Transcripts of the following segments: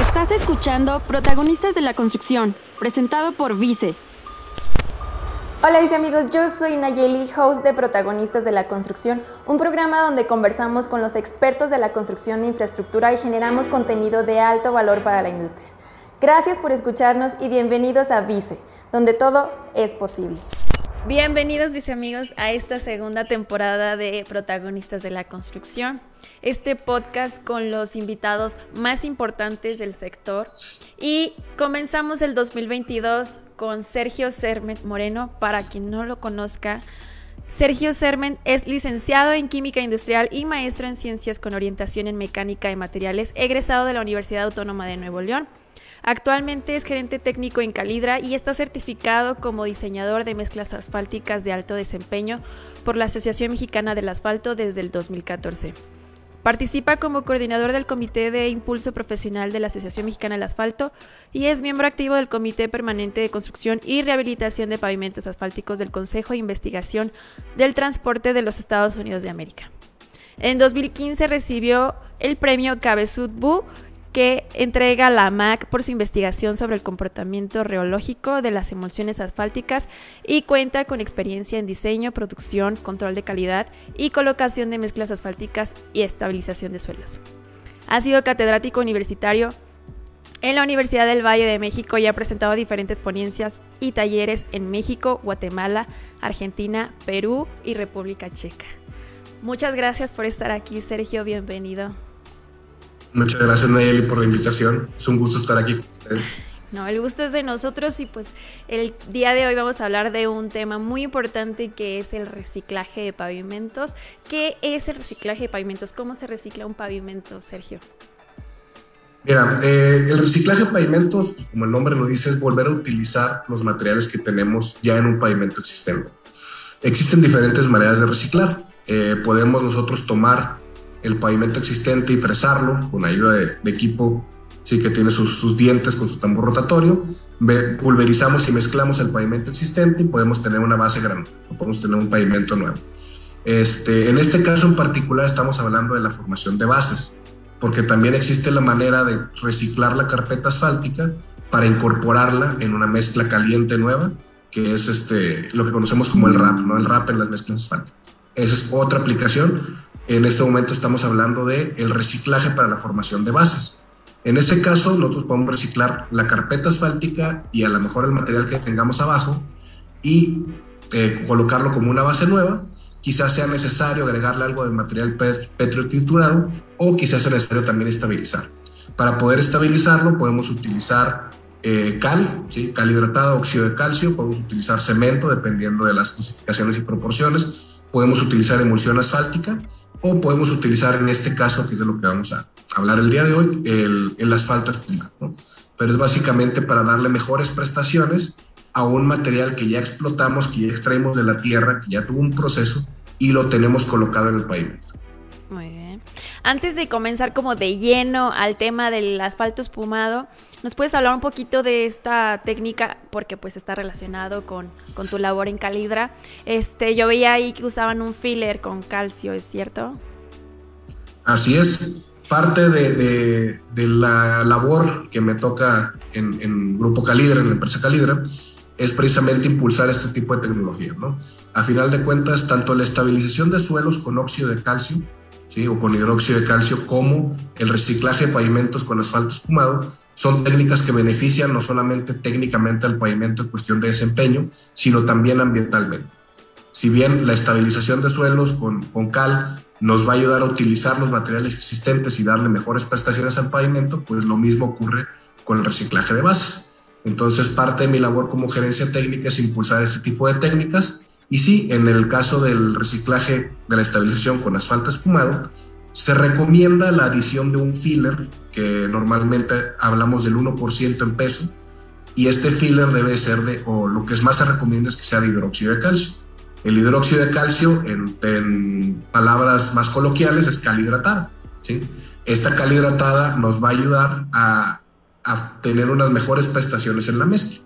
Estás escuchando Protagonistas de la Construcción, presentado por Vice. Hola mis amigos, yo soy Nayeli, host de Protagonistas de la Construcción, un programa donde conversamos con los expertos de la construcción de infraestructura y generamos contenido de alto valor para la industria. Gracias por escucharnos y bienvenidos a Vice, donde todo es posible. Bienvenidos mis amigos a esta segunda temporada de Protagonistas de la Construcción, este podcast con los invitados más importantes del sector y comenzamos el 2022 con Sergio Sermet Moreno, para quien no lo conozca. Sergio Sermet es licenciado en Química Industrial y maestro en Ciencias con orientación en Mecánica de Materiales, egresado de la Universidad Autónoma de Nuevo León. Actualmente es gerente técnico en Calidra y está certificado como diseñador de mezclas asfálticas de alto desempeño por la Asociación Mexicana del Asfalto desde el 2014. Participa como coordinador del Comité de Impulso Profesional de la Asociación Mexicana del Asfalto y es miembro activo del Comité Permanente de Construcción y Rehabilitación de Pavimentos Asfálticos del Consejo de Investigación del Transporte de los Estados Unidos de América. En 2015 recibió el premio Cabezud Bu que entrega la MAC por su investigación sobre el comportamiento reológico de las emulsiones asfálticas y cuenta con experiencia en diseño, producción, control de calidad y colocación de mezclas asfálticas y estabilización de suelos. Ha sido catedrático universitario en la Universidad del Valle de México y ha presentado diferentes ponencias y talleres en México, Guatemala, Argentina, Perú y República Checa. Muchas gracias por estar aquí, Sergio. Bienvenido. Muchas gracias Nayeli por la invitación. Es un gusto estar aquí con ustedes. No, el gusto es de nosotros y pues el día de hoy vamos a hablar de un tema muy importante que es el reciclaje de pavimentos. ¿Qué es el reciclaje de pavimentos? ¿Cómo se recicla un pavimento, Sergio? Mira, eh, el reciclaje de pavimentos, pues, como el nombre lo dice, es volver a utilizar los materiales que tenemos ya en un pavimento existente. Existen diferentes maneras de reciclar. Eh, podemos nosotros tomar el pavimento existente y fresarlo con ayuda de, equipo sí, que tiene sus, dientes con su tambor rotatorio. Pulverizamos y mezclamos el pavimento existente y podemos tener una base grande, podemos tener un pavimento nuevo. Este, en este caso en particular estamos hablando de la formación de bases, porque también existe la manera de reciclar la carpeta asfáltica para incorporarla en una mezcla caliente nueva, que es este, lo que conocemos como el RAP, ¿no? el RAP en las mezclas asfálticas. Esa es otra aplicación en este momento estamos hablando de el reciclaje para la formación de bases. En ese caso, nosotros podemos reciclar la carpeta asfáltica y a lo mejor el material que tengamos abajo y eh, colocarlo como una base nueva. Quizás sea necesario agregarle algo de material petrotriturado o quizás sea necesario también estabilizar. Para poder estabilizarlo podemos utilizar eh, cal, ¿sí? cal hidratada, óxido de calcio, podemos utilizar cemento dependiendo de las clasificaciones y proporciones, podemos utilizar emulsión asfáltica o podemos utilizar en este caso, que es de lo que vamos a hablar el día de hoy, el, asfalto espumado. Pero es básicamente para darle mejores prestaciones a un material que ya explotamos, que ya extraímos de la tierra, que ya tuvo un proceso y lo tenemos colocado en el pavimento. Muy bien. Antes de comenzar como de lleno al tema del asfalto espumado, ¿nos puedes hablar un poquito de esta técnica? Porque pues está relacionado con, con tu labor en Calidra. Este, yo veía ahí que usaban un filler con calcio, ¿es cierto? Así es. Parte de, de, la labor que me toca en, Grupo Calidra, en la empresa Calidra, es precisamente impulsar este tipo de tecnología. ¿no? A final de cuentas, tanto la estabilización de suelos con óxido de calcio o con hidróxido de calcio, como el reciclaje de pavimentos con asfalto espumado, son técnicas que benefician no solamente técnicamente al pavimento en cuestión de desempeño, sino también ambientalmente. Si bien la estabilización de suelos con, con cal nos va a ayudar a utilizar los materiales existentes y darle mejores prestaciones al pavimento, pues lo mismo ocurre con el reciclaje de bases. Entonces, parte de mi labor como gerencia técnica es impulsar este tipo de técnicas y sí, en el caso del reciclaje de la estabilización con asfalto espumado, se recomienda la adición de un filler, que normalmente hablamos del 1% en peso, y este filler debe ser de, o lo que es más se recomienda es que sea de hidróxido de calcio. El hidróxido de calcio, en, palabras más coloquiales, es cal hidratada. ¿sí? Esta cal hidratada nos va a ayudar a, a tener unas mejores prestaciones en la mezcla,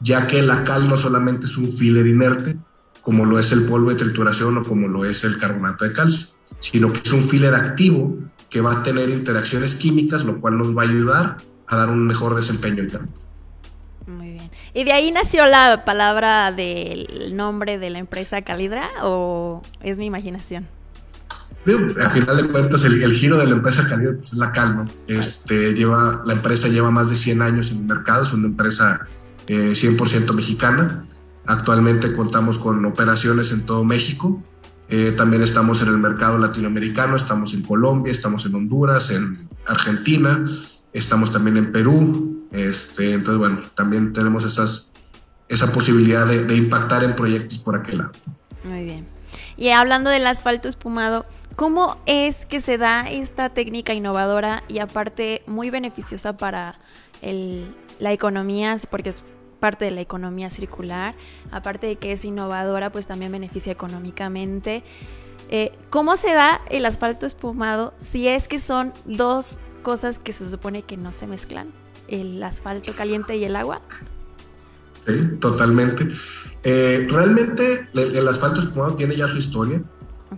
ya que la cal no solamente es un filler inerte, como lo es el polvo de trituración o como lo es el carbonato de calcio, sino que es un filler activo que va a tener interacciones químicas, lo cual nos va a ayudar dar un mejor desempeño en campo. Muy bien. ¿Y de ahí nació la palabra del nombre de la empresa Calidra o es mi imaginación? a final de cuentas, el, giro de la empresa Calidra es la calma. Este, lleva, la empresa lleva más de 100 años en el mercado, es una empresa 100% eh, mexicana. Actualmente contamos con operaciones en todo México. Eh, también estamos en el mercado latinoamericano, estamos en Colombia, estamos en Honduras, en Argentina, estamos también en Perú. Este, entonces, bueno, también tenemos esas, esa posibilidad de, impactar en proyectos por aquel lado. Muy bien. Y hablando del asfalto espumado, ¿cómo es que se da esta técnica innovadora y aparte muy beneficiosa para el, la economía, porque parte de la economía circular, aparte de que es innovadora, pues también beneficia económicamente. Eh, ¿Cómo se da el asfalto espumado si es que son dos cosas que se supone que no se mezclan? El asfalto caliente y el agua. Sí, totalmente. Eh, realmente el, asfalto espumado tiene ya su historia.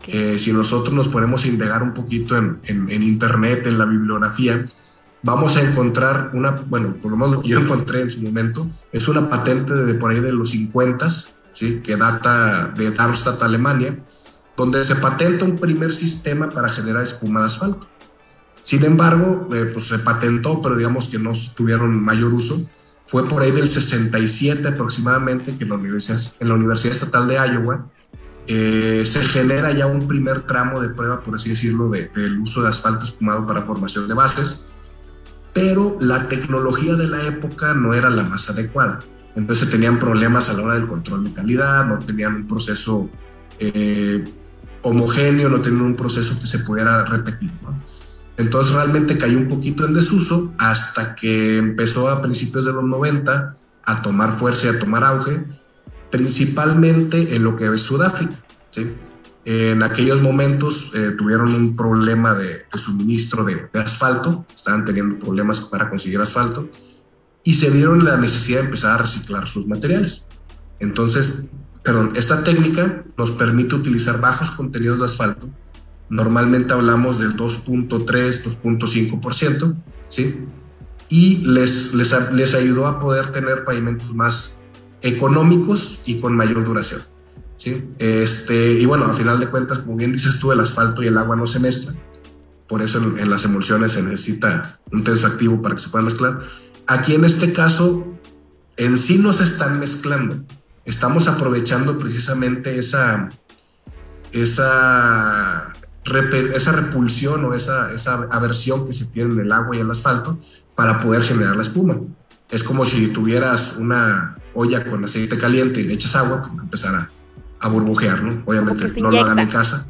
Eh, si nosotros nos ponemos a indagar un poquito en, en, internet, en la bibliografía, vamos a encontrar una, bueno, por lo menos yo encontré en su momento, es una patente de por ahí de los 50, ¿sí? que data de Darmstadt, Alemania, donde se patenta un primer sistema para generar espuma de asfalto. Sin embargo, eh, pues se patentó, pero digamos que no tuvieron mayor uso. Fue por ahí del 67 aproximadamente que en la Universidad, en la Universidad Estatal de Iowa eh, se genera ya un primer tramo de prueba, por así decirlo, del uso de asfalto espumado para formación de bases pero la tecnología de la época no era la más adecuada. Entonces tenían problemas a la hora del control de calidad, no tenían un proceso eh, homogéneo, no tenían un proceso que se pudiera repetir. Entonces realmente cayó un poquito en desuso hasta que empezó a principios de los 90 a tomar fuerza y a tomar auge, principalmente en lo que es Sudáfrica. ¿sí? En aquellos momentos eh, tuvieron un problema de, suministro de, asfalto, estaban teniendo problemas para conseguir asfalto y se dieron la necesidad de empezar a reciclar sus materiales. Entonces, perdón, esta técnica nos permite utilizar bajos contenidos de asfalto. Normalmente hablamos del 2.3, 2.5%, ¿sí? Y les, les, les ayudó a poder tener pavimentos más económicos y con mayor duración. ¿Sí? Este, y bueno, a final de cuentas, como bien dices tú, el asfalto y el agua no se mezclan. Por eso en, las emulsiones se necesita un tenso activo para que se pueda mezclar. Aquí en este caso, en sí no se están mezclando. Estamos aprovechando precisamente esa, esa, esa repulsión o esa, esa aversión que se tiene en el agua y el asfalto para poder generar la espuma. Es como si tuvieras una olla con aceite caliente y le echas agua, pues empezar a burbujear, ¿no? Obviamente no lo hagan en casa.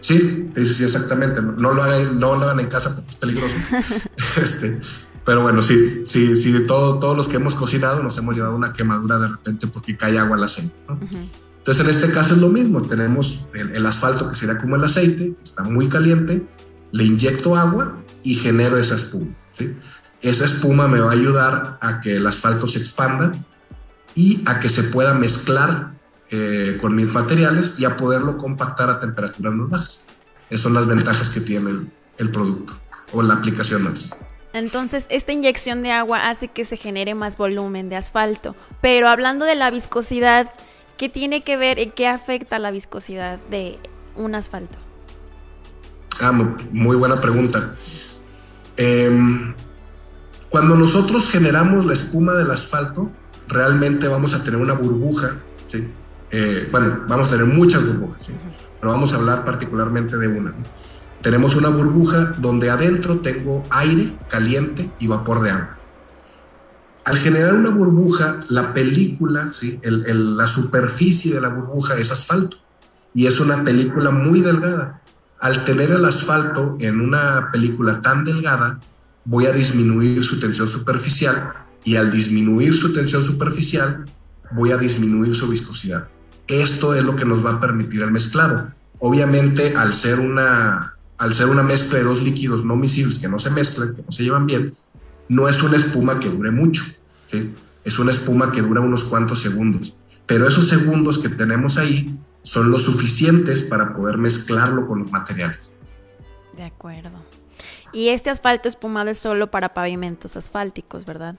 Sí, sí, sí, exactamente. No lo hagan, no lo hagan en casa porque es peligroso. este, pero bueno, sí, sí, sí, todo, todos los que hemos cocinado nos hemos llevado una quemadura de repente porque cae agua al aceite. ¿no? Entonces, en este caso es lo mismo. Tenemos el, asfalto que sería como el aceite, está muy caliente, le inyecto agua y genero esa espuma. ¿sí? Esa espuma me va a ayudar a que el asfalto se expanda y a que se pueda mezclar eh, con mis materiales y a poderlo compactar a temperaturas más bajas. Esas son las ventajas que tiene el, producto o la aplicación más. Entonces, esta inyección de agua hace que se genere más volumen de asfalto. Pero hablando de la viscosidad, ¿qué tiene que ver y qué afecta la viscosidad de un asfalto? Ah, muy buena pregunta. Em, cuando nosotros generamos la espuma del asfalto, realmente vamos a tener una burbuja, ¿sí? Eh, bueno, vamos a tener muchas burbujas, pero vamos a hablar particularmente de una. Tenemos una burbuja donde adentro tengo aire caliente y vapor de agua. Al generar una burbuja, la película, ¿sí? la superficie de la burbuja es asfalto y es una película muy delgada. Al tener el asfalto en una película tan delgada, voy a disminuir su tensión superficial y al disminuir su tensión superficial, voy a disminuir su viscosidad. Esto es lo que nos va a permitir el mezclado. Obviamente, al ser una, al ser una mezcla de dos líquidos no miscibles que no se mezclan, que no se llevan bien, no es una espuma que dure mucho. Es una espuma que dura unos cuantos segundos. Pero esos segundos que tenemos ahí son los suficientes para poder mezclarlo con los materiales. De acuerdo. Y este asfalto espumado es solo para pavimentos asfálticos, ¿verdad?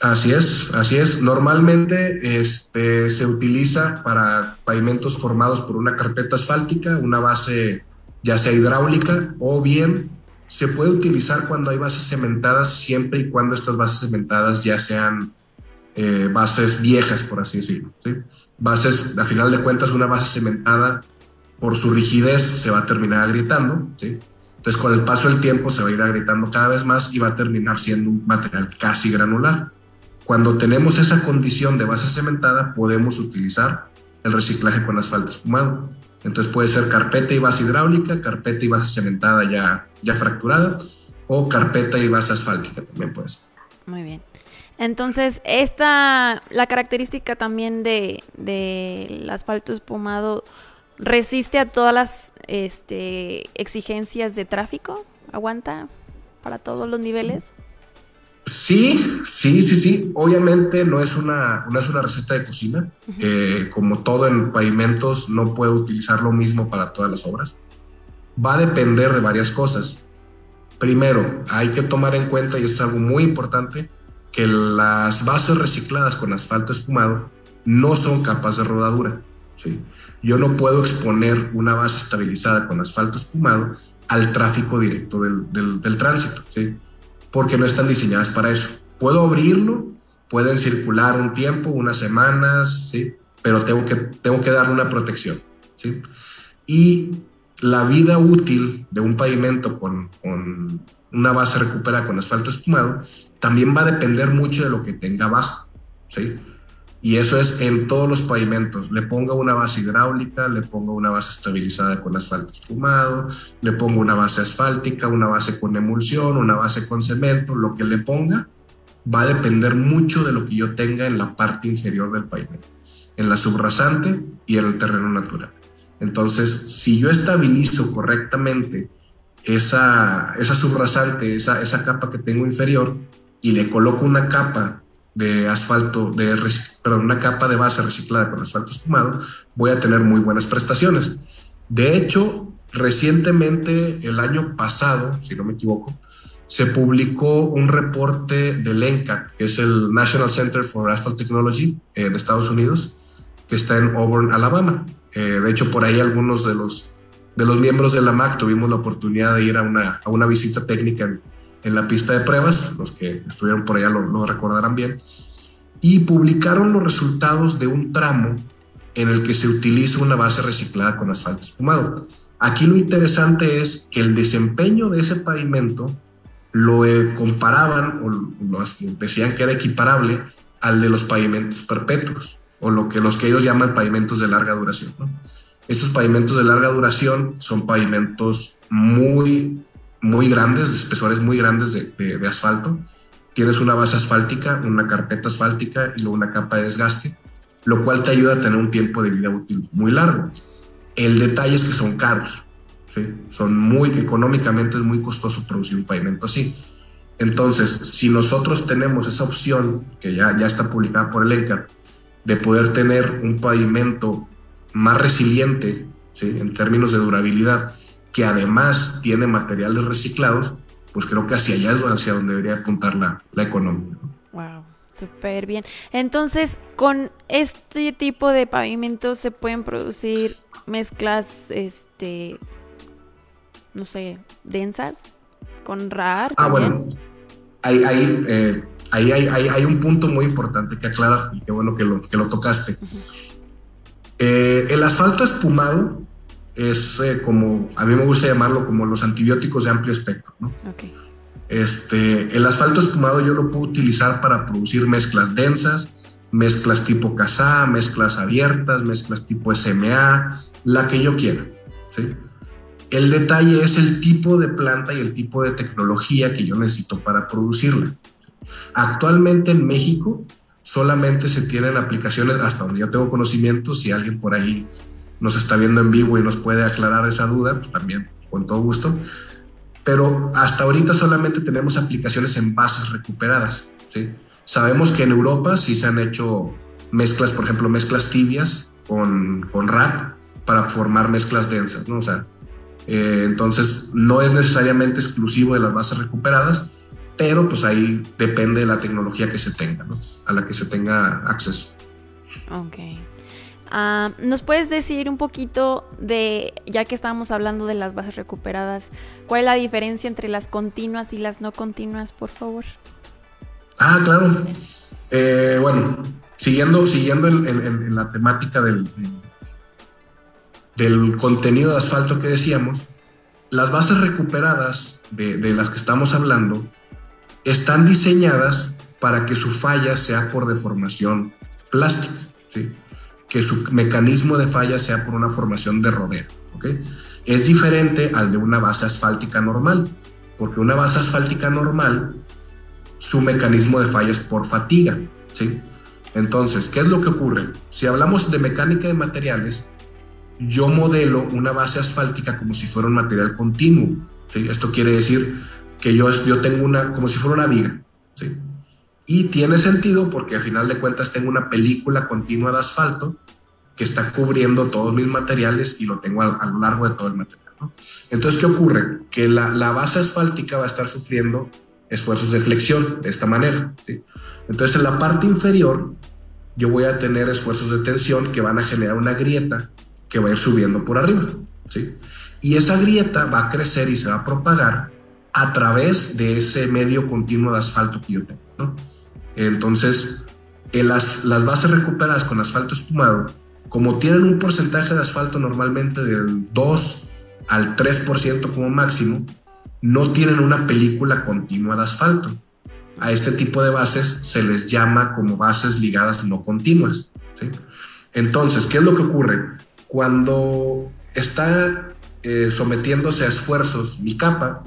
Así es, así es. Normalmente este, se utiliza para pavimentos formados por una carpeta asfáltica, una base ya sea hidráulica o bien se puede utilizar cuando hay bases cementadas siempre y cuando estas bases cementadas ya sean eh, bases viejas, por así decirlo. Bases, a final de cuentas, una base cementada por su rigidez se va a terminar agrietando. ¿sí? Entonces, con el paso del tiempo se va a ir agrietando cada vez más y va a terminar siendo un material casi granular. Cuando tenemos esa condición de base cementada, podemos utilizar el reciclaje con asfalto espumado. Entonces puede ser carpeta y base hidráulica, carpeta y base cementada ya, ya fracturada, o carpeta y base asfáltica también puede ser. Muy bien. Entonces, esta, la característica también de, del asfalto espumado resiste a todas las este, exigencias de tráfico, aguanta para todos los niveles. Sí, sí, sí, sí. Obviamente no es una, no es una receta de cocina. como todo en pavimentos, no puedo utilizar lo mismo para todas las obras. Va a depender de varias cosas. Primero, hay que tomar en cuenta, y es algo muy importante, que las bases recicladas con asfalto espumado no son capas de rodadura. ¿sí? Yo no puedo exponer una base estabilizada con asfalto espumado al tráfico directo del, del, del tránsito. ¿sí? Porque no están diseñadas para eso. Puedo abrirlo, pueden circular un tiempo, unas semanas, ¿sí? pero tengo que, tengo que darle una protección. ¿sí? Y la vida útil de un pavimento con, con una base recuperada con asfalto espumado también va a depender mucho de lo que tenga abajo. ¿sí? Y eso es en todos los pavimentos. Le ponga una base hidráulica, le pongo una base estabilizada con asfalto espumado, le pongo una base asfáltica, una base con emulsión, una base con cemento, lo que le ponga va a depender mucho de lo que yo tenga en la parte inferior del pavimento, en la subrasante y en el terreno natural. Entonces, si yo estabilizo correctamente esa, esa subrasante, esa, esa capa que tengo inferior, y le coloco una capa de asfalto, de, perdón, una capa de base reciclada con asfalto espumado, voy a tener muy buenas prestaciones. De hecho, recientemente, el año pasado, si no me equivoco, se publicó un reporte del NCAT, que es el National Center for Asphalt Technology de Estados Unidos, que está en Auburn, Alabama. Eh, de hecho, por ahí algunos de los, de los miembros de la MAC tuvimos la oportunidad de ir a una, a una visita técnica en, en la pista de pruebas, los que estuvieron por allá lo, recordarán bien, y publicaron los resultados de un tramo en el que se utiliza una base reciclada con asfalto espumado. Aquí lo interesante es que el desempeño de ese pavimento lo eh, comparaban o lo decían que era equiparable al de los pavimentos perpetuos o lo que los que ellos llaman pavimentos de larga duración. Estos pavimentos de larga duración son pavimentos muy muy grandes, de espesores muy grandes de, asfalto. Tienes una base asfáltica, una carpeta asfáltica y luego una capa de desgaste, lo cual te ayuda a tener un tiempo de vida útil muy largo. El detalle es que son caros, son muy económicamente es muy costoso producir un pavimento así. Entonces, si nosotros tenemos esa opción, que ya, ya está publicada por el ENCAR, de poder tener un pavimento más resiliente en términos de durabilidad, que además tiene materiales reciclados, pues creo que hacia allá es hacia donde debería apuntar la, la economía. Wow, súper bien. Entonces, con este tipo de pavimentos se pueden producir mezclas, este, no sé, densas, con RAR. Ah, bueno, ahí, ahí, eh, ahí hay, hay, un punto muy importante que aclarar y qué bueno que lo, que lo tocaste. Eh, el asfalto espumado es eh, como, a mí me gusta llamarlo como los antibióticos de amplio espectro. ¿no? Este, el asfalto espumado yo lo puedo utilizar para producir mezclas densas, mezclas tipo CASA, mezclas abiertas, mezclas tipo SMA, la que yo quiera. ¿sí? El detalle es el tipo de planta y el tipo de tecnología que yo necesito para producirla. Actualmente en México solamente se tienen aplicaciones, hasta donde yo tengo conocimiento, si alguien por ahí nos está viendo en vivo y nos puede aclarar esa duda, pues también con todo gusto. Pero hasta ahorita solamente tenemos aplicaciones en bases recuperadas. ¿sí? Sabemos que en Europa sí se han hecho mezclas, por ejemplo, mezclas tibias con, con RAP para formar mezclas densas, ¿no? O sea, Eh, entonces, no es necesariamente exclusivo de las bases recuperadas, pero pues ahí depende de la tecnología que se tenga, ¿no? a la que se tenga acceso. Ok. Ah, ¿Nos puedes decir un poquito de, ya que estábamos hablando de las bases recuperadas, cuál es la diferencia entre las continuas y las no continuas, por favor? Ah, claro. Eh, bueno, siguiendo, siguiendo en, la temática del, del contenido de asfalto que decíamos, las bases recuperadas de, de, las que estamos hablando están diseñadas para que su falla sea por deformación plástica, ¿sí? Que su mecanismo de falla sea por una formación de rodeo. ¿okay? Es diferente al de una base asfáltica normal, porque una base asfáltica normal, su mecanismo de falla es por fatiga. ¿sí? Entonces, ¿qué es lo que ocurre? Si hablamos de mecánica de materiales, yo modelo una base asfáltica como si fuera un material continuo. ¿sí? Esto quiere decir que yo, yo tengo una, como si fuera una viga. ¿sí? Y tiene sentido porque al final de cuentas tengo una película continua de asfalto que está cubriendo todos mis materiales y lo tengo a, lo largo de todo el material. Entonces, ¿qué ocurre? Que la, la, base asfáltica va a estar sufriendo esfuerzos de flexión de esta manera. Entonces, en la parte inferior, yo voy a tener esfuerzos de tensión que van a generar una grieta que va a ir subiendo por arriba. ¿sí? Y esa grieta va a crecer y se va a propagar a través de ese medio continuo de asfalto que yo tengo. ¿no? Entonces, en las, las bases recuperadas con asfalto espumado, como tienen un porcentaje de asfalto normalmente del 2 al 3% como máximo, no tienen una película continua de asfalto. A este tipo de bases se les llama como bases ligadas no continuas. Entonces, ¿qué es lo que ocurre? Cuando está eh, sometiéndose a esfuerzos mi capa,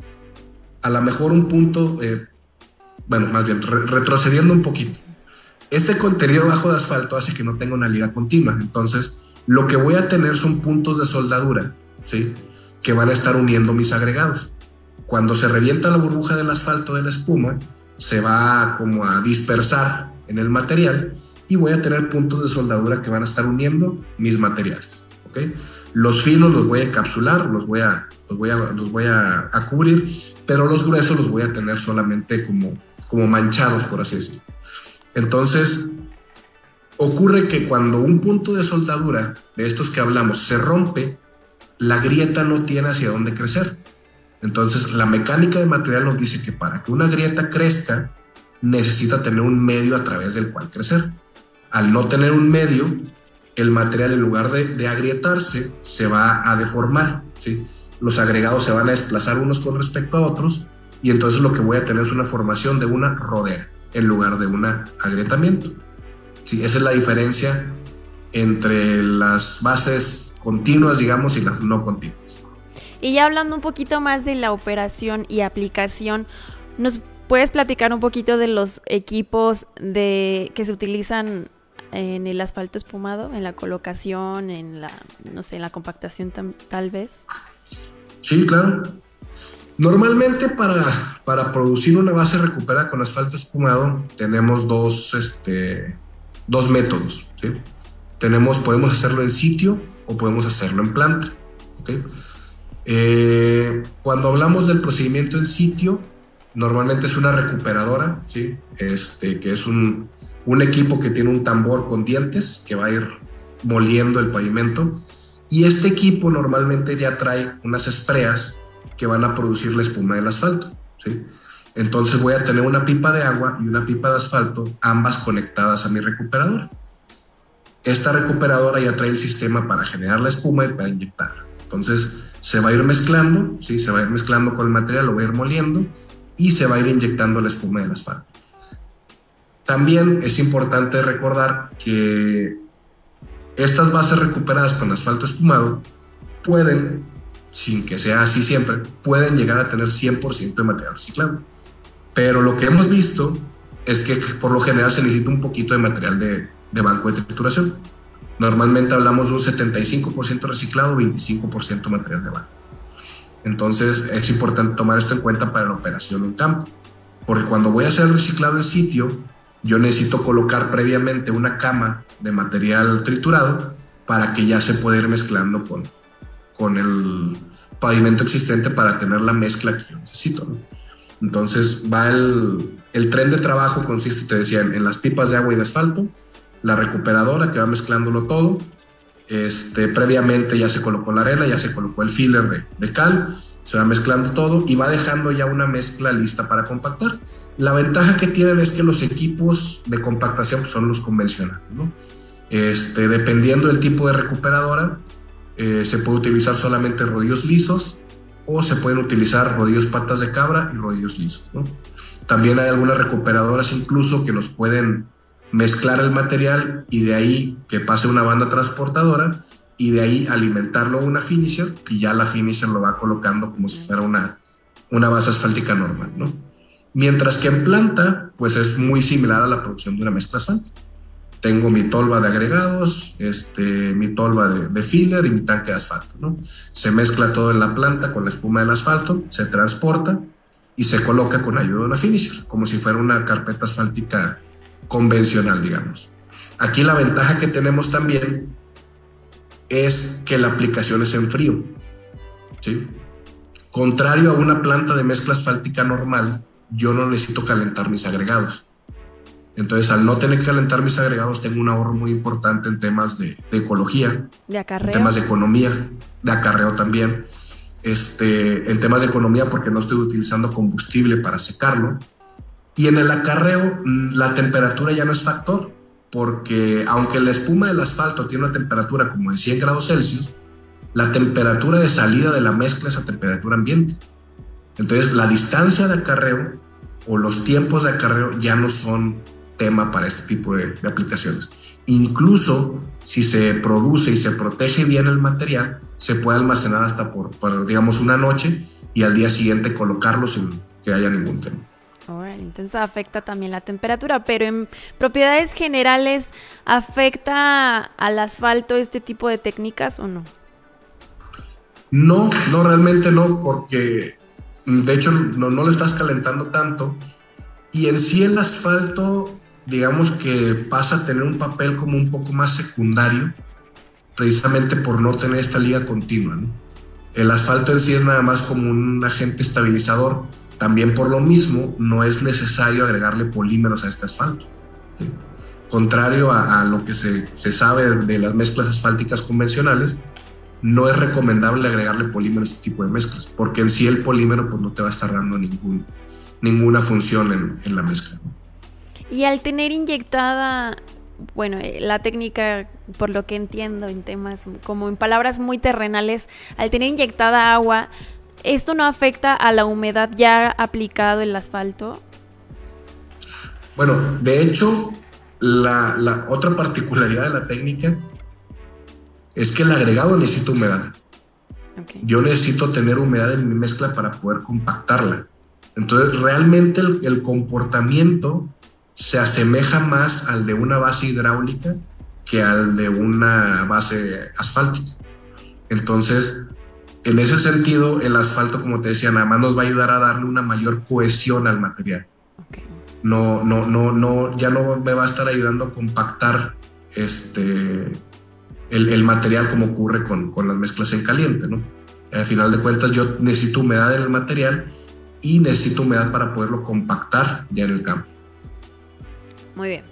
a lo mejor un punto eh, bueno, más bien retrocediendo un poquito. Este contenido bajo de asfalto hace que no tenga una liga continua. Entonces, lo que voy a tener son puntos de soldadura, ¿sí? Que van a estar uniendo mis agregados. Cuando se revienta la burbuja del asfalto de la espuma, se va como a dispersar en el material y voy a tener puntos de soldadura que van a estar uniendo mis materiales, ¿ok? Los finos los voy a encapsular, los voy a, los voy a, los voy a cubrir, pero los gruesos los voy a tener solamente como como manchados, por así decirlo. Entonces, ocurre que cuando un punto de soldadura de estos que hablamos se rompe, la grieta no tiene hacia dónde crecer. Entonces, la mecánica de material nos dice que para que una grieta crezca, necesita tener un medio a través del cual crecer. Al no tener un medio, el material en lugar de, agrietarse, se va a deformar. Los agregados se van a desplazar unos con respecto a otros y entonces lo que voy a tener es una formación de una rodera en lugar de un agrietamiento. Sí, esa es la diferencia entre las bases continuas, digamos, y las no continuas. Y ya hablando un poquito más de la operación y aplicación, ¿nos puedes platicar un poquito de los equipos de, que se utilizan en el asfalto espumado, en la colocación, en la, no sé, en la compactación tal vez? Sí, claro. Normalmente para, para producir una base recuperada con asfalto espumado tenemos dos, este, dos métodos. Tenemos, podemos hacerlo en sitio o podemos hacerlo en planta. Eh, cuando hablamos del procedimiento en sitio, normalmente es una recuperadora, ¿sí? este, que es un, un equipo que tiene un tambor con dientes que va a ir moliendo el pavimento. Y este equipo normalmente ya trae unas espreas que van a producir la espuma del asfalto. ¿sí? Entonces voy a tener una pipa de agua y una pipa de asfalto, ambas conectadas a mi recuperador. Esta recuperadora ya trae el sistema para generar la espuma y para inyectar. Entonces se va a ir mezclando, ¿sí? se va a ir mezclando con el material, lo voy a ir moliendo y se va a ir inyectando la espuma del asfalto. También es importante recordar que estas bases recuperadas con asfalto espumado pueden sin que sea así siempre, pueden llegar a tener 100% de material reciclado. Pero lo que hemos visto es que por lo general se necesita un poquito de material de, banco de trituración. Normalmente hablamos de un 75% reciclado, 25% material de banco. Entonces es importante tomar esto en cuenta para la operación en campo, porque cuando voy a hacer reciclado en sitio, yo necesito colocar previamente una cama de material triturado para que ya se pueda ir mezclando con, con el, pavimento existente para tener la mezcla que yo necesito. Entonces va el, el, tren de trabajo, consiste, te decía, en, las pipas de agua y de asfalto, la recuperadora que va mezclándolo todo, este, previamente ya se colocó la arena, ya se colocó el filler de, cal, se va mezclando todo y va dejando ya una mezcla lista para compactar. La ventaja que tienen es que los equipos de compactación son los convencionales. Este, dependiendo del tipo de recuperadora, eh, se puede utilizar solamente rodillos lisos o se pueden utilizar rodillos patas de cabra y rodillos lisos. También hay algunas recuperadoras incluso que nos pueden mezclar el material y de ahí que pase una banda transportadora y de ahí alimentarlo a una finisher y ya la finisher lo va colocando como si fuera una, una base asfáltica normal, ¿no? Mientras que en planta, pues es muy similar a la producción de una mezcla asfáltica. Tengo mi tolva de agregados, este, mi tolva de, de, filler y mi tanque de asfalto, ¿no? Se mezcla todo en la planta con la espuma del asfalto, se transporta y se coloca con ayuda de una finisher, como si fuera una carpeta asfáltica convencional, digamos. Aquí la ventaja que tenemos también es que la aplicación es en frío. ¿sí? Contrario a una planta de mezcla asfáltica normal, yo no necesito calentar mis agregados. Entonces, al no tener que calentar mis agregados, tengo un ahorro muy importante en temas de, ecología, de acarreo. en temas de economía, de acarreo también. Este, en temas de economía, porque no estoy utilizando combustible para secarlo. Y en el acarreo, mm, la temperatura ya no es factor porque aunque la espuma del asfalto tiene una temperatura como de 100 grados Celsius, la temperatura de salida de la mezcla es a temperatura ambiente. Entonces, la distancia de acarreo o los tiempos de acarreo ya no son tema para este tipo de, aplicaciones. Incluso si se produce y se protege bien el material, se puede almacenar hasta por, por digamos, una noche y al día siguiente colocarlo sin que haya ningún tema entonces afecta también la temperatura, pero en propiedades generales afecta al asfalto este tipo de técnicas o no? No, no, realmente no, porque de hecho no, no lo estás calentando tanto y en sí el asfalto, digamos que pasa a tener un papel como un poco más secundario, precisamente por no tener esta liga continua. El asfalto en sí es nada más como un agente estabilizador también por lo mismo, no es necesario agregarle polímeros a este asfalto. Contrario a, lo que se, sabe de las mezclas asfálticas convencionales, no es recomendable agregarle polímeros a este tipo de mezclas, porque en sí el polímero pues, no te va a estar dando ningún, ninguna función en, la mezcla. Y al tener inyectada, bueno, eh, la técnica, por lo que entiendo en temas, como en palabras muy terrenales, al tener inyectada agua, ¿Esto no afecta a la humedad ya aplicado el asfalto? Bueno, de hecho, la, otra particularidad de la técnica es que el agregado necesita humedad. Yo necesito tener humedad en mi mezcla para poder compactarla. Entonces, realmente el, el, comportamiento se asemeja más al de una base hidráulica que al de una base asfáltica. Entonces, en ese sentido, el asfalto, como te decía, nada más nos va a ayudar a darle una mayor cohesión al material. No, no, no, no, ya no me va a estar ayudando a compactar este, el, material como ocurre con, con, las mezclas en caliente, ¿no? Al final de cuentas, yo necesito humedad en el material y necesito humedad para poderlo compactar ya en el campo. Muy bien.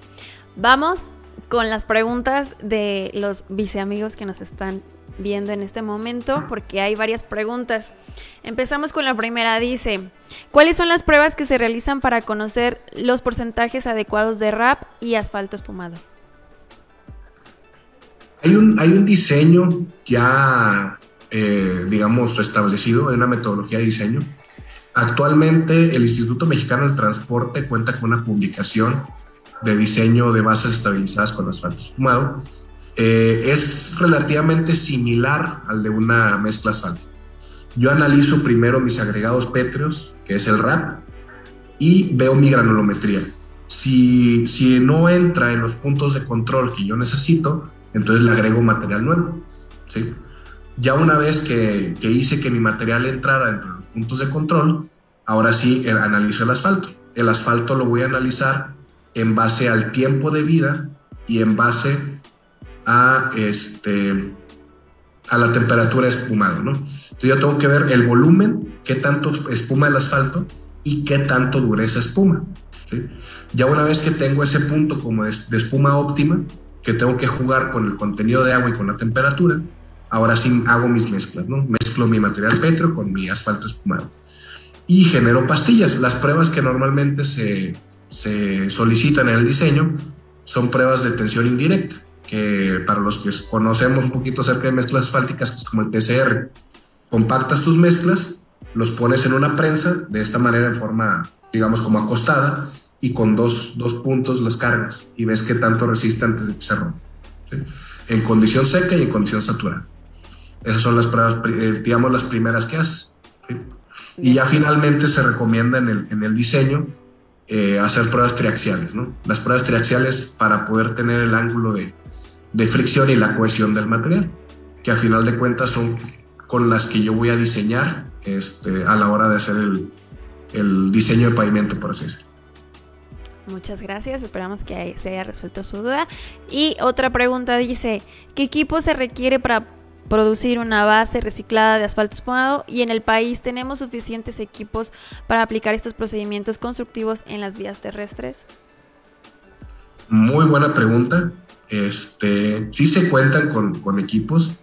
Vamos con las preguntas de los viceamigos que nos están viendo en este momento porque hay varias preguntas. Empezamos con la primera. Dice, ¿cuáles son las pruebas que se realizan para conocer los porcentajes adecuados de RAP y asfalto espumado? Hay un, hay un diseño ya, eh, digamos, establecido, hay una metodología de diseño. Actualmente el Instituto Mexicano del Transporte cuenta con una publicación de diseño de bases estabilizadas con asfalto espumado eh, es relativamente similar al de una mezcla asfáltica. Yo analizo primero mis agregados pétreos, que es el RAP, y veo mi granulometría. Si, si no entra en los puntos de control que yo necesito, entonces le agrego material nuevo. ¿sí? Ya una vez que, que hice que mi material entrara entre los puntos de control, ahora sí eh, analizo el asfalto. El asfalto lo voy a analizar en base al tiempo de vida y en base a, este, a la temperatura espumado, ¿no? Entonces yo tengo que ver el volumen, qué tanto espuma el asfalto y qué tanto dura esa espuma. Ya una vez que tengo ese punto como de, espuma óptima, que tengo que jugar con el contenido de agua y con la temperatura, ahora sí hago mis mezclas, ¿no? Mezclo mi material petro con mi asfalto espumado y genero pastillas. Las pruebas que normalmente se, se solicitan en el diseño son pruebas de tensión indirecta, que para los que conocemos un poquito acerca de mezclas asfálticas, que es como el TCR, compactas tus mezclas, los pones en una prensa, de esta manera en forma, digamos, como acostada, y con dos, dos puntos las cargas y ves qué tanto resiste antes de que se rompa. En condición seca y en condición saturada. Esas son las pruebas, eh, digamos, las primeras que haces. Y ya finalmente se recomienda en el, en el diseño eh, hacer pruebas triaxiales, ¿no? Las pruebas triaxiales para poder tener el ángulo de, de fricción y la cohesión del material, que a final de cuentas son con las que yo voy a diseñar este, a la hora de hacer el, el diseño de pavimento, por así decirlo. Muchas gracias, esperamos que se haya resuelto su duda. Y otra pregunta dice, ¿qué equipo se requiere para producir una base reciclada de asfalto espumado y en el país tenemos suficientes equipos para aplicar estos procedimientos constructivos en las vías terrestres? Muy buena pregunta. Este, sí se cuentan con, con equipos.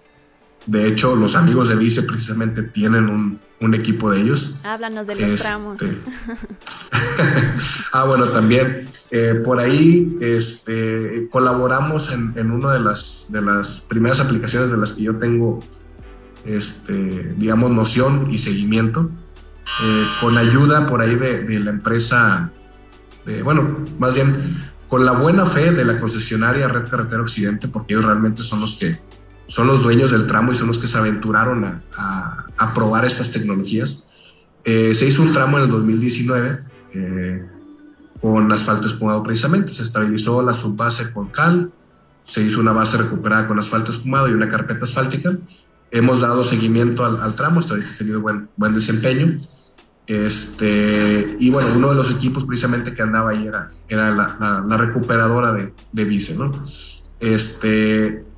De hecho, los amigos de Vice precisamente tienen un, un equipo de ellos. Háblanos de los este, tramos. ah, bueno, también eh, por ahí este, colaboramos en, en, una de las, de las primeras aplicaciones de las que yo tengo, este, digamos, noción y seguimiento, eh, con ayuda por ahí de, de la empresa, bueno, más bien con la buena fe de la concesionaria Red Carretera Occidente, porque ellos realmente son los que son los dueños del tramo y son los que se aventuraron a, a, probar estas tecnologías. Eh, se hizo un tramo en el 2019 eh, con asfalto espumado precisamente, se estabilizó la subbase con cal, se hizo una base recuperada con asfalto espumado y una carpeta asfáltica. Hemos dado seguimiento al, tramo, hasta ahorita ha tenido buen, buen desempeño. Este, y bueno, uno de los equipos precisamente que andaba ahí era, era la, la, recuperadora de, de Vice, ¿no? Este,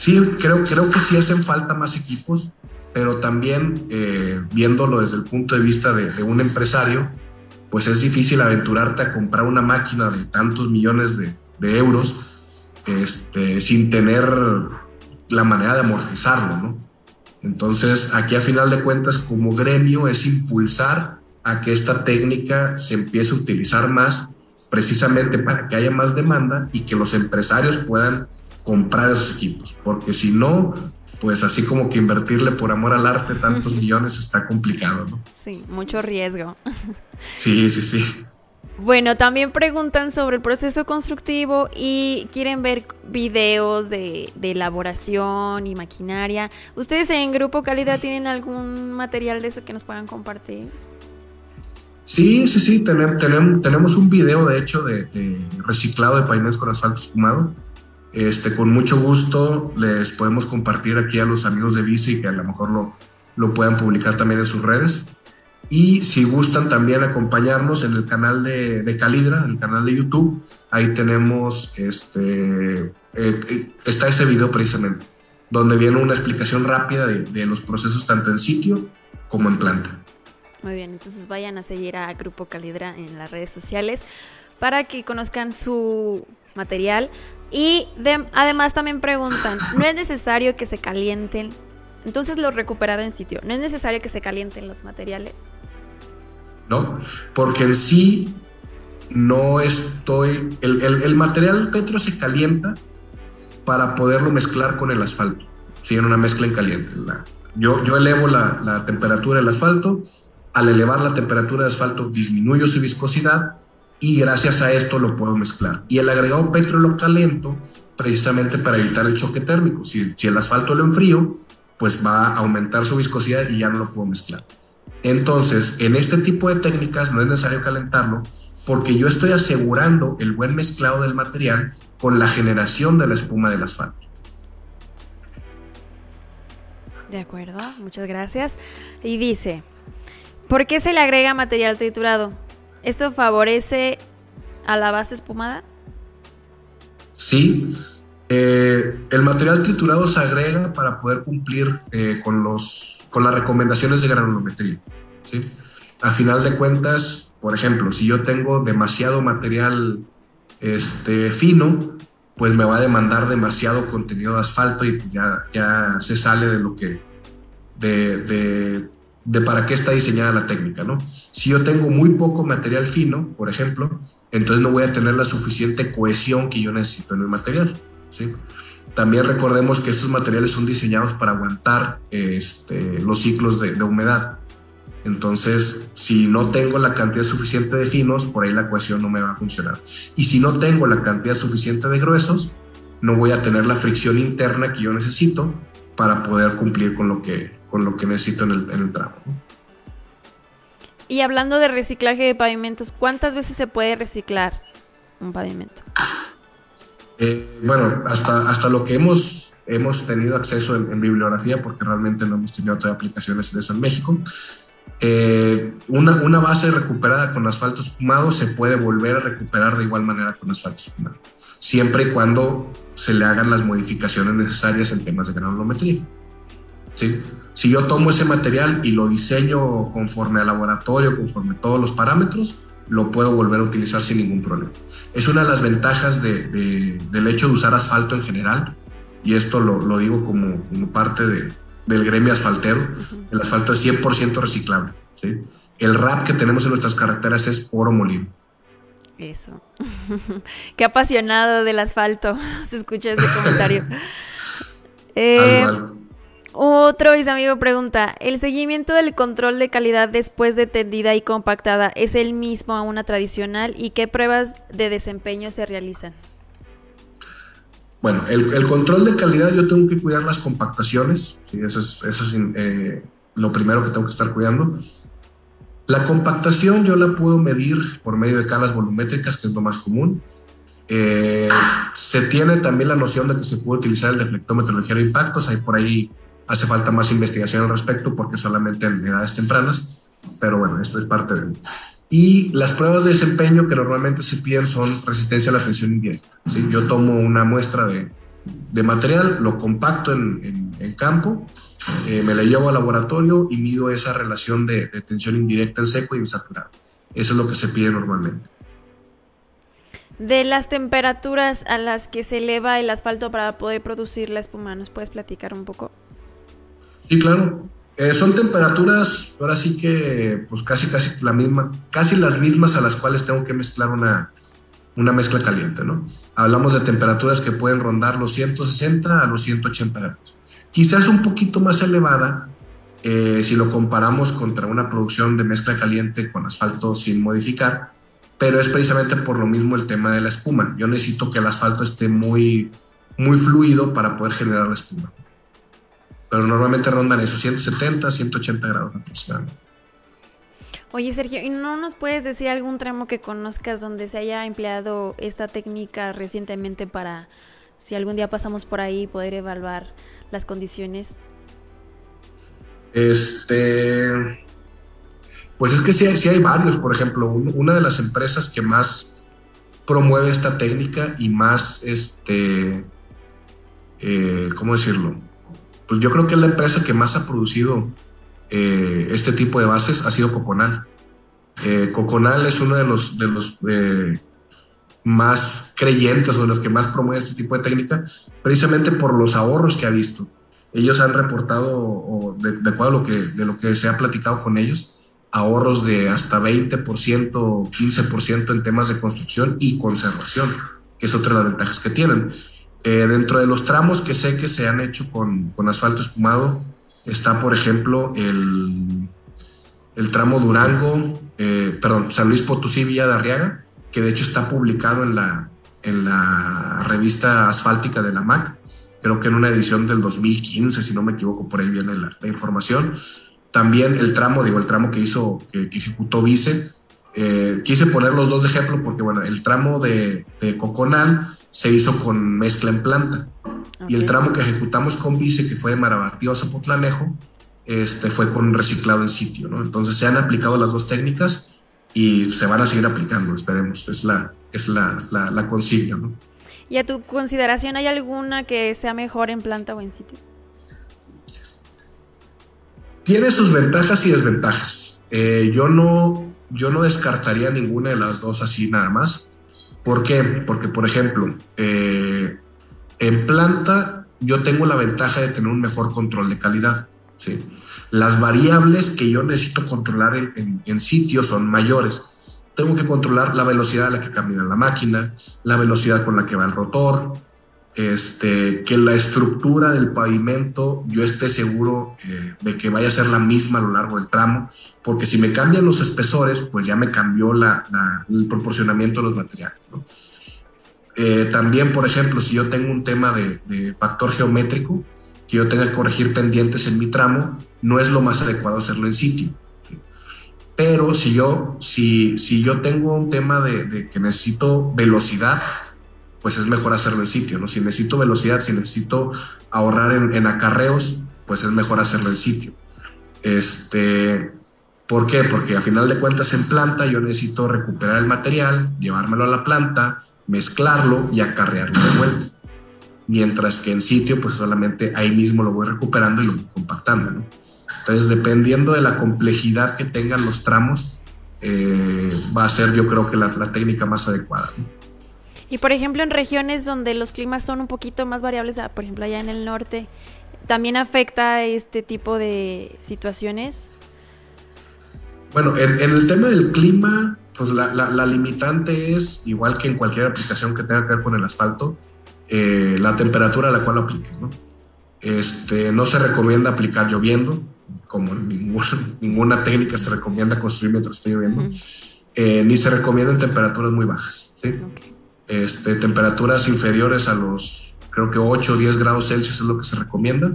sí, creo, creo que sí hacen falta más equipos, pero también eh, viéndolo desde el punto de vista de, un empresario, pues es difícil aventurarte a comprar una máquina de tantos millones de, euros este, sin tener la manera de amortizarlo, ¿no? Entonces, aquí a final de cuentas, como gremio, es impulsar a que esta técnica se empiece a utilizar más, precisamente para que haya más demanda y que los empresarios puedan comprar esos equipos, porque si no, pues así como que invertirle por amor al arte tantos millones está complicado, ¿no? Sí, mucho riesgo. Sí, sí, sí. Bueno, también preguntan sobre el proceso constructivo y quieren ver videos de, elaboración y maquinaria. ¿Ustedes en Grupo Calidad tienen algún material de eso que nos puedan compartir? Sí, sí, sí, tenemos, tenemos, un video de hecho de, de reciclado de pavimentos con asfalto espumado este, con mucho gusto les podemos compartir aquí a los amigos de Bici que a lo mejor lo, lo puedan publicar también en sus redes. Y si gustan también acompañarnos en el canal de, de Calidra, en el canal de YouTube, ahí tenemos, este, eh, eh, está ese video precisamente, donde viene una explicación rápida de, de, los procesos tanto en sitio como en planta. Muy bien, entonces vayan a seguir a Grupo Calidra en las redes sociales para que conozcan su material. Y además también preguntan, ¿no es necesario que se calienten? Entonces los recuperar en sitio. ¿No es necesario que se calienten los materiales? No, porque en sí no estoy... El, material petro se calienta para poderlo mezclar con el asfalto. Si en una mezcla en caliente. yo, yo elevo la, la temperatura del asfalto. Al elevar la temperatura del asfalto disminuyo su viscosidad y gracias a esto lo puedo mezclar. Y el agregado petro lo caliento precisamente para evitar el choque térmico. Si, si el asfalto lo enfrío, pues va a aumentar su viscosidad y ya no lo puedo mezclar. Entonces, en este tipo de técnicas no es necesario calentarlo porque yo estoy asegurando el buen mezclado del material con la generación de la espuma del asfalto. De acuerdo, muchas gracias. Y dice, ¿por qué se le agrega material triturado? ¿Esto favorece a la base espumada? Sí, Eh, el material triturado se agrega para poder cumplir eh, con, los, con las recomendaciones de granulometría. ¿sí? A final de cuentas, por ejemplo, si yo tengo demasiado material este, fino, pues me va a demandar demasiado contenido de asfalto y ya, ya se sale de lo que, de, para qué está diseñada la técnica, ¿no? Si yo tengo muy poco material fino, por ejemplo, entonces no voy a tener la suficiente cohesión que yo necesito en el material, ¿sí? También recordemos que estos materiales son diseñados para aguantar este, los ciclos de, de humedad. Entonces, si no tengo la cantidad suficiente de finos, por ahí la cohesión no me va a funcionar. Y si no tengo la cantidad suficiente de gruesos, no voy a tener la fricción interna que yo necesito para poder cumplir con lo que, con lo que necesito en el, en tramo. Y hablando de reciclaje de pavimentos, ¿cuántas veces se puede reciclar un pavimento? Eh, bueno, hasta, hasta lo que hemos, hemos tenido acceso en, en, bibliografía, porque realmente no hemos tenido otras aplicaciones de eso en México, eh, una, una, base recuperada con asfalto espumado se puede volver a recuperar de igual manera con asfalto espumado, siempre y cuando se le hagan las modificaciones necesarias en temas de granulometría. ¿sí? Si yo tomo ese material y lo diseño conforme al laboratorio, conforme a todos los parámetros, lo puedo volver a utilizar sin ningún problema. Es una de las ventajas de, de, del hecho de usar asfalto en general, y esto lo, lo digo como, como parte de, del gremio asfaltero. El asfalto es 100% reciclable. El rap que tenemos en nuestras carreteras es oro molido. Eso. Qué apasionado del asfalto. Se escucha ese comentario. eh, otro mis amigo pregunta, ¿el seguimiento del control de calidad después de tendida y compactada es el mismo a una tradicional y qué pruebas de desempeño se realizan? Bueno, el, control de calidad yo tengo que cuidar las compactaciones, ¿sí? eso es, eh, lo primero que tengo que estar cuidando. La compactación yo la puedo medir por medio de calas volumétricas, que es lo más común. Eh, se tiene también la noción de que se puede utilizar el deflectómetro ligero de impactos, ahí por ahí hace falta más investigación al respecto porque solamente en edades tempranas, pero bueno, esto es parte de... Y las pruebas de desempeño que normalmente se piden son resistencia a la tensión indirecta. ¿sí? Yo tomo una muestra de, de material, lo compacto en, en, campo, eh, me la llevo al laboratorio y mido esa relación de, de, tensión indirecta en seco y en saturado. Eso es lo que se pide normalmente. De las temperaturas a las que se eleva el asfalto para poder producir la espuma, ¿nos puedes platicar un poco? Sí, claro. Eh, son temperaturas, ahora sí que, pues casi, casi la misma, casi las mismas a las cuales tengo que mezclar una, una mezcla caliente, ¿no? Hablamos de temperaturas que pueden rondar los 160 a los 180 grados. Quizás un poquito más elevada eh, si lo comparamos contra una producción de mezcla caliente con asfalto sin modificar, pero es precisamente por lo mismo el tema de la espuma. Yo necesito que el asfalto esté muy, muy fluido para poder generar la espuma pero normalmente rondan esos 170, 180 grados aproximadamente. Oye, Sergio, ¿y no nos puedes decir algún tramo que conozcas donde se haya empleado esta técnica recientemente para, si algún día pasamos por ahí, poder evaluar las condiciones? Este. Pues es que sí, sí hay varios. Por ejemplo, una de las empresas que más promueve esta técnica y más, este. Eh, ¿Cómo decirlo? Pues yo creo que la empresa que más ha producido eh, este tipo de bases ha sido Coconal. Eh, Coconal es uno de los, de los eh, más creyentes o de los que más promueve este tipo de técnica, precisamente por los ahorros que ha visto. Ellos han reportado, o de, acuerdo a lo que, de lo que se ha platicado con ellos, ahorros de hasta 20%, 15% en temas de construcción y conservación, que es otra de las ventajas que tienen. Eh, dentro de los tramos que sé que se han hecho con, con asfalto espumado, está, por ejemplo, el, el tramo Durango, eh, perdón, San Luis Potosí, Villa de Arriaga, que de hecho está publicado en la, en la revista asfáltica de la MAC, creo que en una edición del 2015, si no me equivoco, por ahí viene la, la información. También el tramo, digo, el tramo que hizo, que, ejecutó Vice, eh, quise poner los dos de ejemplo porque, bueno, el tramo de, de Coconal se hizo con mezcla en planta. Y el tramo que ejecutamos con Vice, que fue de Marabatío a Zapotlanejo, este, fue con reciclado en sitio. ¿no? Entonces se han aplicado las dos técnicas y se van a seguir aplicando, esperemos. Es la, es la, la, la consigna. ¿no? ¿Y a tu consideración hay alguna que sea mejor en planta o en sitio? Tiene sus ventajas y desventajas. Eh, yo, no, yo no descartaría ninguna de las dos así nada más. ¿Por qué? Porque, por ejemplo, eh, en planta yo tengo la ventaja de tener un mejor control de calidad. ¿sí? Las variables que yo necesito controlar en, en, sitio son mayores. Tengo que controlar la velocidad a la que camina la máquina, la velocidad con la que va el rotor, este, que la estructura del pavimento yo esté seguro eh, de que vaya a ser la misma a lo largo del tramo, porque si me cambian los espesores, pues ya me cambió la, el proporcionamiento de los materiales. Eh, también, por ejemplo, si yo tengo un tema de, factor geométrico, que yo tenga que corregir pendientes en mi tramo, no es lo más adecuado hacerlo en sitio. Pero si yo, si, si yo tengo un tema de que necesito velocidad, pues es mejor hacerlo en sitio, ¿no? Si necesito velocidad, si necesito ahorrar en, acarreos, pues es mejor hacerlo en sitio. Este, ¿Por qué? Porque a final de cuentas en planta yo necesito recuperar el material, llevármelo a la planta, mezclarlo y acarrearlo de vuelta. Mientras que en sitio, pues solamente ahí mismo lo voy recuperando y lo voy compactando, ¿no? Entonces, dependiendo de la complejidad que tengan los tramos, eh, va a ser yo creo que la, la técnica más adecuada. ¿no? Y por ejemplo, en regiones donde los climas son un poquito más variables, ah, por ejemplo, allá en el norte, ¿también afecta este tipo de situaciones? Bueno, en, el tema del clima, pues la, limitante es, igual que en cualquier aplicación que tenga que ver con el asfalto, eh, la temperatura a la cual apliques, ¿no? Este, no se recomienda aplicar lloviendo, como ninguna, técnica se recomienda construir mientras esté lloviendo, eh, ni se recomienda en temperaturas muy bajas, ¿sí? Este, temperaturas inferiores a los, creo que 8 o 10 grados Celsius es lo que se recomienda.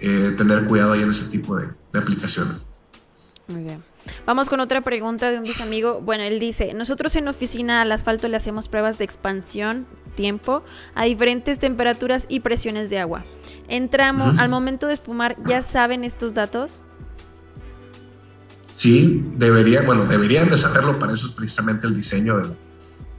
Eh, tener cuidado ahí en ese tipo de, aplicaciones. Muy bien. Vamos con otra pregunta de un amigo. Bueno, él dice, nosotros en oficina al asfalto le hacemos pruebas de expansión, tiempo, a diferentes temperaturas y presiones de agua. Entramos, al momento de espumar, ¿ya saben estos datos? Sí, debería, bueno, deberían de saberlo, para eso es precisamente el diseño de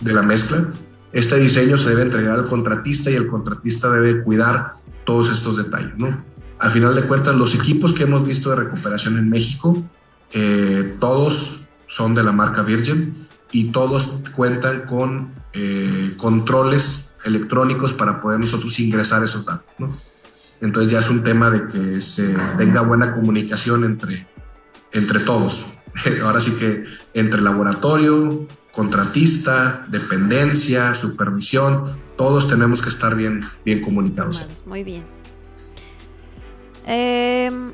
de la mezcla. Este diseño se debe entregar al contratista y el contratista debe cuidar todos estos detalles, ¿no? Al final de cuentas, los equipos que hemos visto de recuperación en México, eh, todos son de la marca Virgin y todos cuentan con eh, controles electrónicos para poder nosotros ingresar esos datos, ¿no? Entonces ya es un tema de que se tenga buena comunicación entre, entre todos. Ahora sí que entre laboratorio, contratista, dependencia, supervisión, todos tenemos que estar bien, bien comunicados. Muy bien. Em,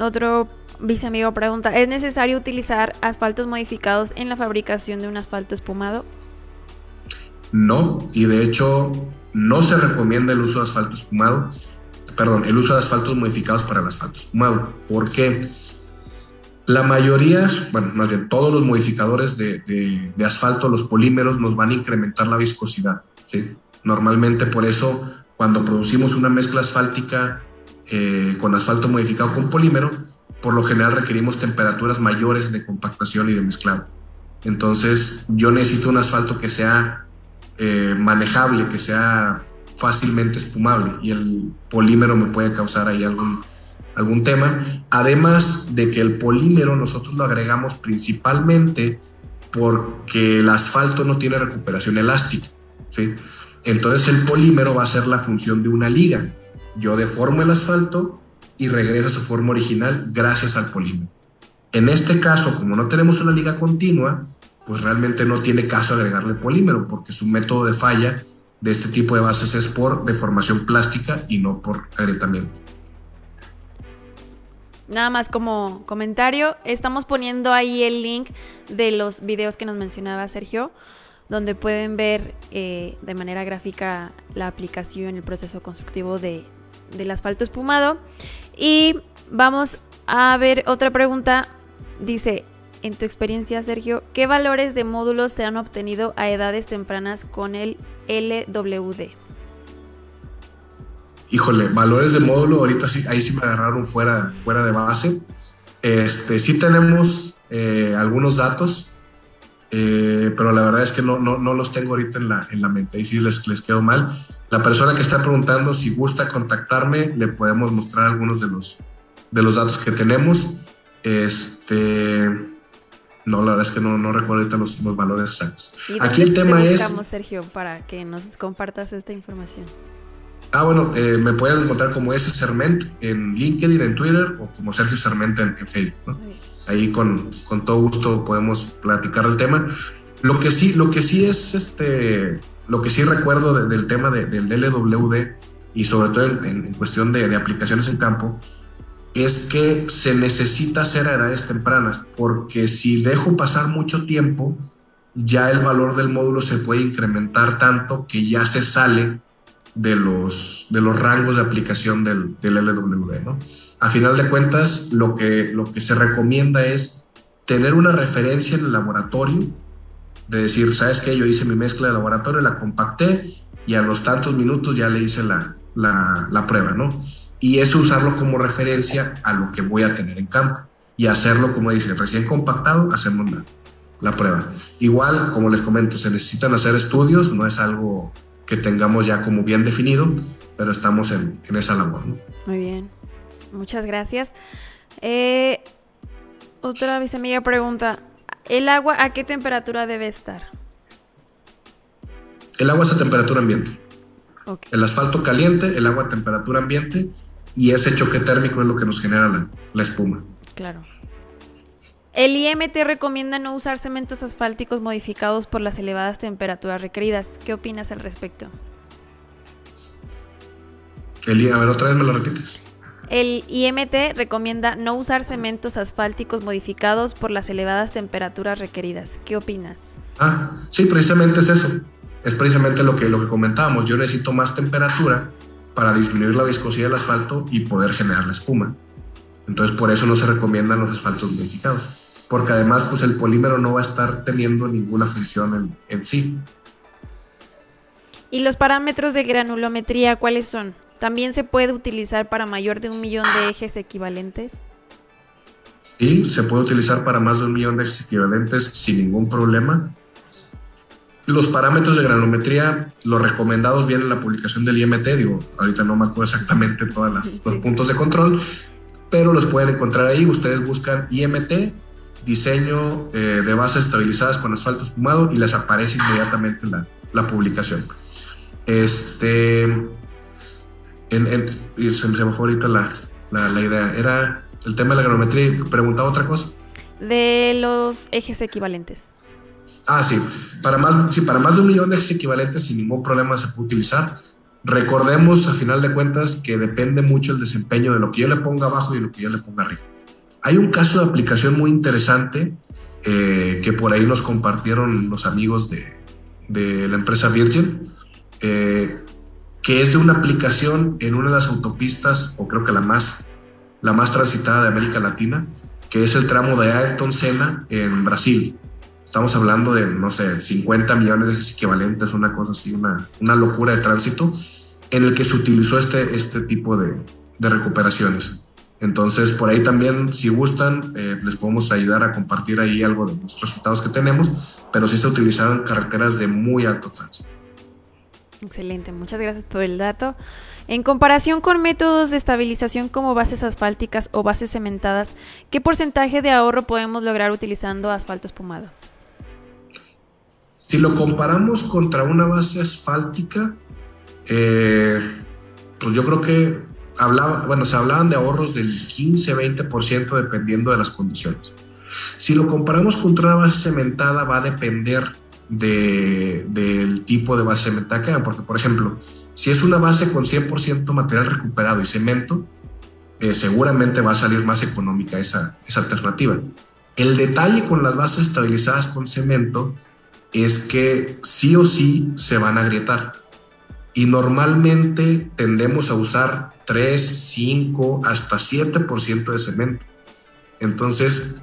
otro viceamigo pregunta, ¿es necesario utilizar asfaltos modificados en la fabricación de un asfalto espumado? No, y de hecho no se recomienda el uso de asfalto espumado, perdón, el uso de asfaltos modificados para el asfalto espumado. ¿Por qué? La mayoría, bueno, más bien todos los modificadores de, asfalto, los polímeros, nos van a incrementar la viscosidad. Normalmente por eso, cuando producimos una mezcla asfáltica eh, con asfalto modificado con polímero, por lo general requerimos temperaturas mayores de compactación y de mezclado. Entonces, yo necesito un asfalto que sea eh, manejable, que sea fácilmente espumable y el polímero me puede causar ahí algún, algún tema, además de que el polímero nosotros lo agregamos principalmente porque el asfalto no tiene recuperación elástica, ¿sí? Entonces el polímero va a ser la función de una liga. Yo deformo el asfalto y regresa a su forma original gracias al polímero. En este caso, como no tenemos una liga continua, pues realmente no tiene caso agregarle polímero porque su método de falla de este tipo de bases es por deformación plástica y no por agrietamiento. Nada más como comentario, estamos poniendo ahí el link de los videos que nos mencionaba Sergio, donde pueden ver eh, de manera gráfica la aplicación, el proceso constructivo de, del asfalto espumado. Y vamos a ver otra pregunta. Dice, en tu experiencia, Sergio, ¿qué valores de módulos se han obtenido a edades tempranas con el LWD? Híjole, valores de módulo, ahorita sí, ahí sí me agarraron fuera, fuera de base. Este, sí tenemos eh, algunos datos. eh, pero la verdad es que no, no, no, los tengo ahorita en la, en la mente, y sí les, les quedo mal. La persona que está preguntando si gusta contactarme, le podemos mostrar algunos de los, de los datos que tenemos. Este, no, la verdad es que no, no recuerdo ahorita los, los valores exactos. Aquí el tema es... Sergio, para que nos compartas esta información? Ah, bueno, eh, me pueden encontrar como S. Serment en LinkedIn, en Twitter o como Sergio Serment en, Facebook. Ahí con, con, todo gusto podemos platicar el tema. Lo que sí, lo que sí es este, lo que sí recuerdo del tema del LWD y sobre todo en, cuestión de, de, aplicaciones en campo es que se necesita hacer edades tempranas porque si dejo pasar mucho tiempo ya el valor del módulo se puede incrementar tanto que ya se sale de los, de los rangos de aplicación del, del LWD. ¿no? A final de cuentas, lo que, lo que se recomienda es tener una referencia en el laboratorio, de decir, ¿sabes qué? Yo hice mi mezcla de laboratorio, la compacté y a los tantos minutos ya le hice la, la, la prueba, ¿no? Y eso usarlo como referencia a lo que voy a tener en campo y hacerlo, como dice, recién compactado, hacemos la, la prueba. Igual, como les comento, se necesitan hacer estudios, no es algo que tengamos ya como bien definido, pero estamos en, esa labor. Muy bien, muchas gracias. Eh, otra amiga pregunta, ¿el agua a qué temperatura debe estar? El agua es a temperatura ambiente. El asfalto caliente, el agua a temperatura ambiente y ese choque térmico es lo que nos genera la, la espuma. Claro. El IMT recomienda no usar cementos asfálticos modificados por las elevadas temperaturas requeridas. ¿Qué opinas al respecto? El, a ver, otra vez me lo repites. El IMT recomienda no usar cementos asfálticos modificados por las elevadas temperaturas requeridas. ¿Qué opinas? Ah, sí, precisamente es eso. Es precisamente lo que, lo que comentábamos. Yo necesito más temperatura para disminuir la viscosidad del asfalto y poder generar la espuma. Entonces, por eso no se recomiendan los asfaltos modificados porque además pues el polímero no va a estar teniendo ninguna función en, sí. ¿Y los parámetros de granulometría cuáles son? ¿También se puede utilizar para mayor de un millón de ejes equivalentes? Sí, se puede utilizar para más de un millón de ejes equivalentes sin ningún problema. Los parámetros de granulometría, los recomendados vienen en la publicación del IMT, digo, ahorita no me acuerdo exactamente todos los puntos de control, pero los pueden encontrar ahí. Ustedes buscan IMT diseño eh, de bases estabilizadas con asfalto espumado y les aparece inmediatamente la, la publicación. Este, en, en, se, me fue ahorita la, la, idea, era el tema de la granulometría. ¿Preguntaba otra cosa? De los ejes equivalentes. Ah, sí. Para más, sí, para más de un millón de ejes equivalentes sin ningún problema se puede utilizar. Recordemos, a final de cuentas, que depende mucho el desempeño de lo que yo le ponga abajo y lo que yo le ponga arriba. Hay un caso de aplicación muy interesante eh, que por ahí nos compartieron los amigos de, la empresa Virgin, eh, que es de una aplicación en una de las autopistas, o creo que la más, la más transitada de América Latina, que es el tramo de Ayrton Senna en Brasil. Estamos hablando de, no sé, 50 millones de equivalentes, una cosa así, una, una locura de tránsito, en el que se utilizó este, este tipo de, de recuperaciones. Entonces, por ahí también, si gustan, eh, les podemos ayudar a compartir ahí algo de los resultados que tenemos, pero sí se utilizaron carreteras de muy alto tránsito. Excelente, muchas gracias por el dato. En comparación con métodos de estabilización como bases asfálticas o bases cementadas, ¿qué porcentaje de ahorro podemos lograr utilizando asfalto espumado? Si lo comparamos contra una base asfáltica, eh, pues yo creo que hablaba, bueno, se hablaban de ahorros del 15-20% dependiendo de las condiciones. Si lo comparamos con una base cementada, va a depender del tipo de base cementada que porque por ejemplo, si es una base con 100% material recuperado y cemento, eh, seguramente va a salir más económica esa, esa alternativa. El detalle con las bases estabilizadas con cemento es que sí o sí se van a agrietar y normalmente tendemos a usar 3, 5, hasta 7% de cemento. Entonces,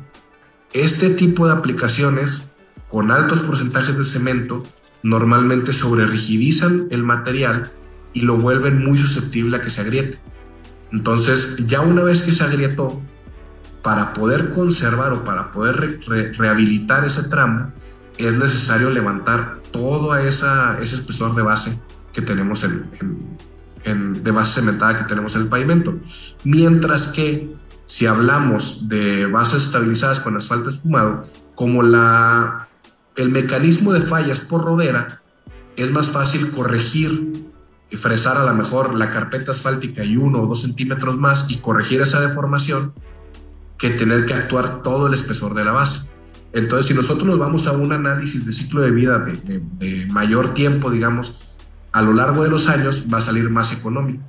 este tipo de aplicaciones con altos porcentajes de cemento normalmente rigidizan el material y lo vuelven muy susceptible a que se agriete. Entonces, ya una vez que se agrietó, para poder conservar o para poder rehabilitar ese tramo, es necesario levantar todo esa, ese espesor de base que tenemos en, en, de base cementada que tenemos en el pavimento. Mientras que si hablamos de bases estabilizadas con asfalto espumado, como la, el mecanismo de fallas por rodera, es más fácil corregir y fresar a lo mejor la carpeta asfáltica y uno o dos centímetros más y corregir esa deformación que tener que actuar todo el espesor de la base. Entonces, si nosotros nos vamos a un análisis de ciclo de vida de, mayor tiempo, digamos, a lo largo de los años va a salir más económico.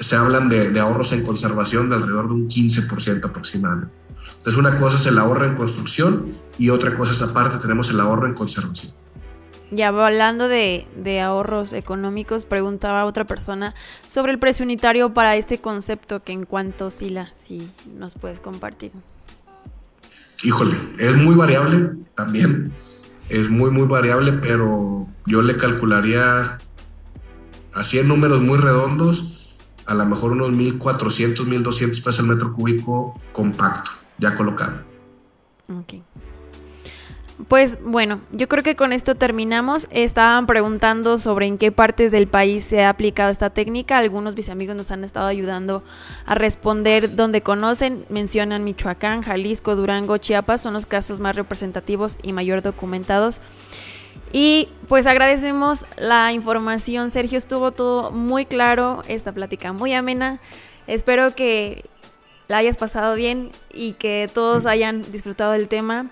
Se hablan de, de ahorros en conservación de alrededor de un 15% aproximadamente. Entonces, una cosa es el ahorro en construcción y otra cosa es aparte tenemos el ahorro en conservación. Ya hablando de, ahorros económicos, preguntaba otra persona sobre el precio unitario para este concepto que en cuanto oscila, si nos puedes compartir. Híjole, es muy variable también, es muy, muy variable, pero yo le calcularía así en números muy redondos, a lo mejor unos 1.400, 1.200 pesos el metro cúbico compacto, ya colocado. Ok. Pues bueno, yo creo que con esto terminamos. Estaban preguntando sobre en qué partes del país se ha aplicado esta técnica. Algunos mis amigos nos han estado ayudando a responder donde conocen. Mencionan Michoacán, Jalisco, Durango, Chiapas. Son los casos más representativos y mayor documentados. Y pues agradecemos la información. Sergio estuvo todo muy claro. Esta plática muy amena. Espero que la hayas pasado bien y que todos hayan disfrutado del tema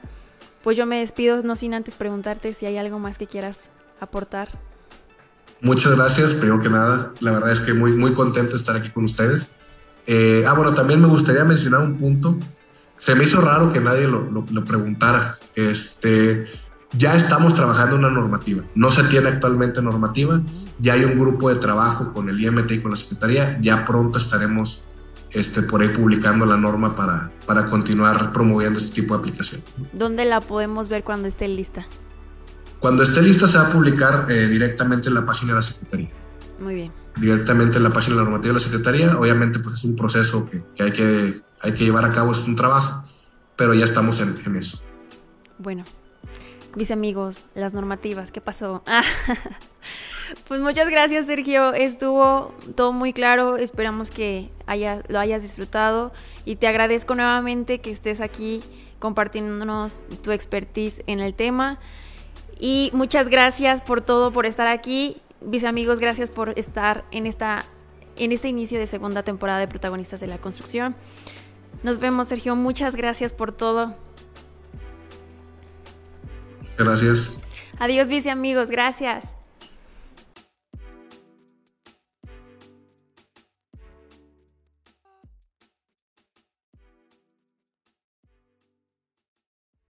pues yo me despido, no sin antes preguntarte si hay algo más que quieras aportar. Muchas gracias, primero que nada, la verdad es que muy, muy contento de estar aquí con ustedes. Eh, ah, bueno, también me gustaría mencionar un punto. Se me hizo raro que nadie lo, lo, preguntara. Este, ya estamos trabajando una normativa. No se tiene actualmente normativa. Ya hay un grupo de trabajo con el IMT y con la Secretaría. Ya pronto estaremos este, por ahí publicando la norma para, para continuar promoviendo este tipo de aplicación. ¿Dónde la podemos ver cuando esté lista? Cuando esté lista se va a publicar eh, directamente en la página de la Secretaría. Muy bien. Directamente en la página de la normativa de la Secretaría. Obviamente pues es un proceso que, que hay, que hay que llevar a cabo, es un trabajo, pero ya estamos en, en eso. Bueno, mis amigos, las normativas, ¿qué pasó? pues muchas gracias, Sergio. Estuvo todo muy claro. Esperamos que lo hayas disfrutado y te agradezco nuevamente que estés aquí compartiéndonos tu expertise en el tema. Y muchas gracias por todo, por estar aquí. Mis amigos, gracias por estar en esta en este inicio de segunda temporada de Protagonistas de la Construcción. Nos vemos, Sergio. Muchas gracias por todo. Gracias. Adiós, vice amigos. Gracias.